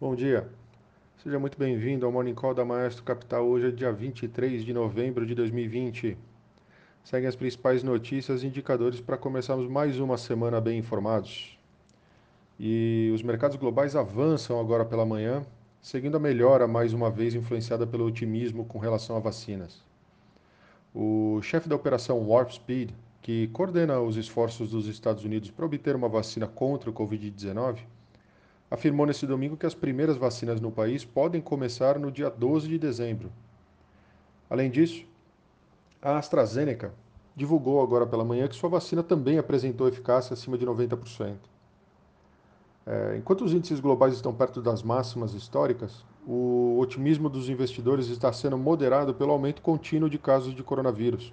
Bom dia. Seja muito bem-vindo ao Morning Call da Maestro Capital. Hoje é dia 23 de novembro de 2020. Seguem as principais notícias e indicadores para começarmos mais uma semana bem informados. E os mercados globais avançam agora pela manhã, seguindo a melhora mais uma vez influenciada pelo otimismo com relação a vacinas. O chefe da operação Warp Speed, que coordena os esforços dos Estados Unidos para obter uma vacina contra o Covid-19, afirmou nesse domingo que as primeiras vacinas no país podem começar no dia 12 de dezembro. Além disso, a AstraZeneca divulgou agora pela manhã que sua vacina também apresentou eficácia acima de 90%. É, enquanto os índices globais estão perto das máximas históricas, o otimismo dos investidores está sendo moderado pelo aumento contínuo de casos de coronavírus.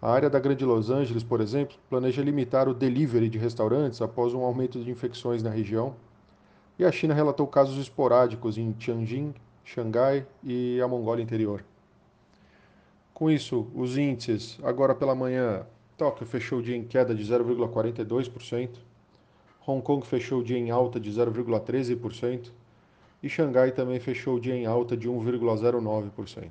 A área da Grande Los Angeles, por exemplo, planeja limitar o delivery de restaurantes após um aumento de infecções na região e a China relatou casos esporádicos em Tianjin, Xangai e a Mongólia Interior. Com isso, os índices, agora pela manhã, Tóquio fechou o dia em queda de 0,42%, Hong Kong fechou o dia em alta de 0,13% e Xangai também fechou o dia em alta de 1,09%.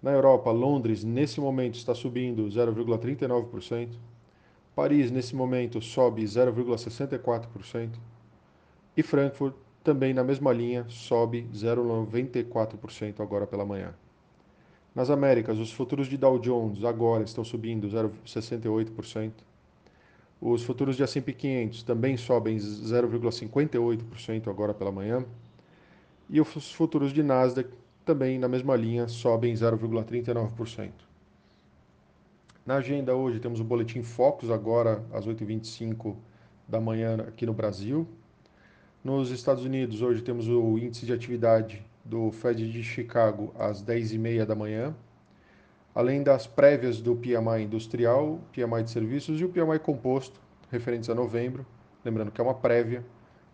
Na Europa, Londres nesse momento está subindo 0,39%, Paris nesse momento sobe 0,64%, e Frankfurt, também na mesma linha, sobe 0,94% agora pela manhã. Nas Américas, os futuros de Dow Jones agora estão subindo 0,68%. Os futuros de S&P 500 também sobem 0,58% agora pela manhã. E os futuros de Nasdaq também na mesma linha sobem 0,39%. Na agenda hoje temos o boletim Focus agora às 8h25 da manhã aqui no Brasil, nos Estados Unidos, hoje temos o índice de atividade do Fed de Chicago às 10h30 da manhã, além das prévias do PMI industrial, PMI de serviços e o PMI composto, referentes a novembro, lembrando que é uma prévia,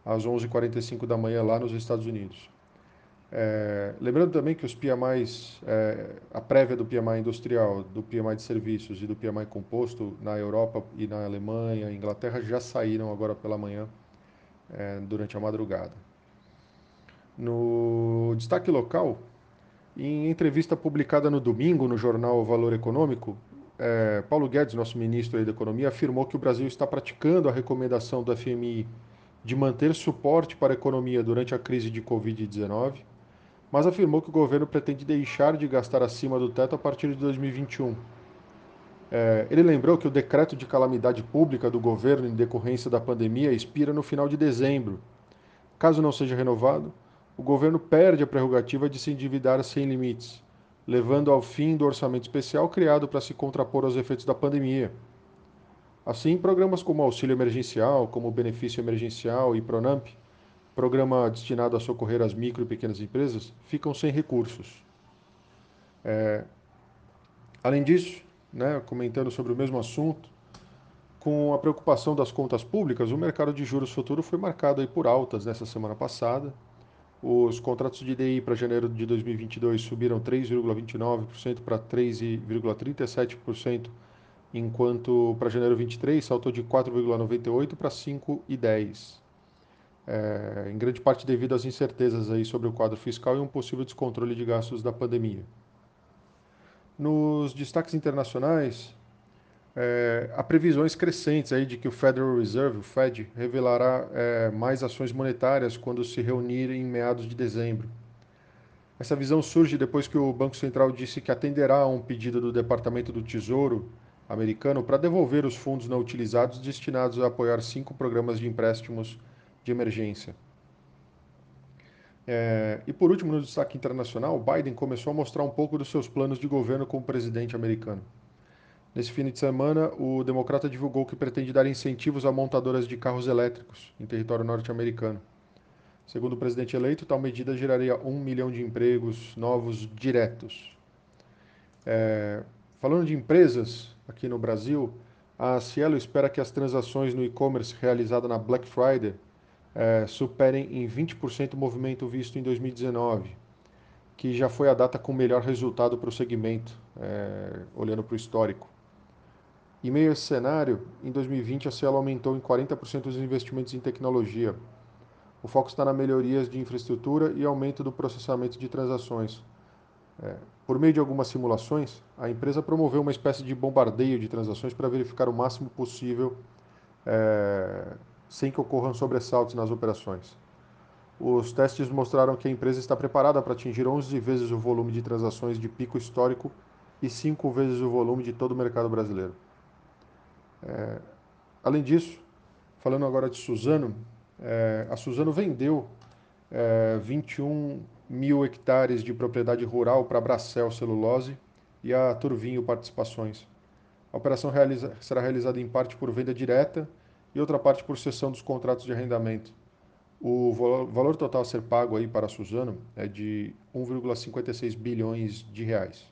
às 11h45 da manhã lá nos Estados Unidos. É, lembrando também que os PMIs, é, a prévia do PMI industrial, do PMI de serviços e do PMI composto na Europa e na Alemanha, Inglaterra já saíram agora pela manhã é, durante a madrugada. No destaque local, em entrevista publicada no domingo no jornal Valor Econômico, é, Paulo Guedes, nosso ministro da Economia, afirmou que o Brasil está praticando a recomendação do FMI de manter suporte para a economia durante a crise de Covid-19, mas afirmou que o governo pretende deixar de gastar acima do teto a partir de 2021 é, ele lembrou que o decreto de calamidade pública do governo em decorrência da pandemia expira no final de dezembro. Caso não seja renovado, o governo perde a prerrogativa de se endividar sem limites, levando ao fim do orçamento especial criado para se contrapor aos efeitos da pandemia. Assim, programas como auxílio emergencial, como benefício emergencial e Pronamp, programa destinado a socorrer as micro e pequenas empresas, ficam sem recursos. É... Além disso, né, comentando sobre o mesmo assunto, com a preocupação das contas públicas, o mercado de juros futuro foi marcado aí por altas nessa semana passada. Os contratos de DI para janeiro de 2022 subiram 3,29% para 3,37%, enquanto para janeiro 23 saltou de 4,98% para 5,10%. É, em grande parte devido às incertezas aí sobre o quadro fiscal e um possível descontrole de gastos da pandemia. Nos destaques internacionais, é, há previsões crescentes aí de que o Federal Reserve, o Fed, revelará é, mais ações monetárias quando se reunir em meados de dezembro. Essa visão surge depois que o Banco Central disse que atenderá a um pedido do Departamento do Tesouro americano para devolver os fundos não utilizados destinados a apoiar cinco programas de empréstimos de emergência. É, e por último, no destaque internacional, Biden começou a mostrar um pouco dos seus planos de governo como presidente americano. Nesse fim de semana, o democrata divulgou que pretende dar incentivos a montadoras de carros elétricos em território norte-americano. Segundo o presidente eleito, tal medida geraria um milhão de empregos novos diretos. É, falando de empresas aqui no Brasil, a Cielo espera que as transações no e-commerce realizadas na Black Friday é, superem em 20% o movimento visto em 2019, que já foi a data com melhor resultado para o segmento, é, olhando para o histórico. Em meio a esse cenário, em 2020 a Cielo aumentou em 40% os investimentos em tecnologia. O foco está na melhorias de infraestrutura e aumento do processamento de transações. É, por meio de algumas simulações, a empresa promoveu uma espécie de bombardeio de transações para verificar o máximo possível é, sem que ocorram sobressaltos nas operações. Os testes mostraram que a empresa está preparada para atingir 11 vezes o volume de transações de pico histórico e 5 vezes o volume de todo o mercado brasileiro. É, além disso, falando agora de Suzano, é, a Suzano vendeu é, 21 mil hectares de propriedade rural para a Bracel Celulose e a Turvinho Participações. A operação realiza, será realizada em parte por venda direta e outra parte por cessão dos contratos de arrendamento. O valor total a ser pago aí para a Suzano é de 1,56 bilhões de reais.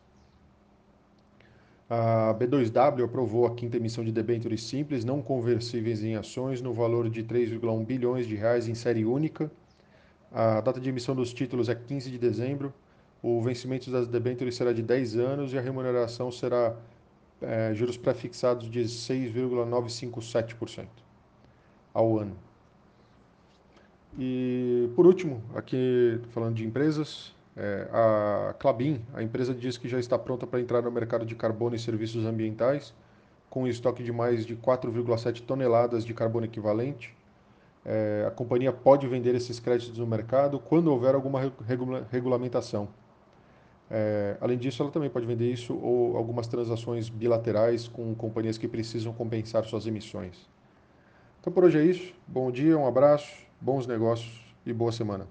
A B2W aprovou a quinta emissão de debêntures simples não conversíveis em ações no valor de 3,1 bilhões de reais em série única. A data de emissão dos títulos é 15 de dezembro. O vencimento das debêntures será de 10 anos e a remuneração será é, juros prefixados de 6,957% ao ano. E por último, aqui falando de empresas, é, a Clabin, a empresa diz que já está pronta para entrar no mercado de carbono e serviços ambientais, com um estoque de mais de 4,7 toneladas de carbono equivalente. É, a companhia pode vender esses créditos no mercado quando houver alguma regula regulamentação. É, além disso, ela também pode vender isso ou algumas transações bilaterais com companhias que precisam compensar suas emissões. Então por hoje é isso. Bom dia, um abraço, bons negócios e boa semana.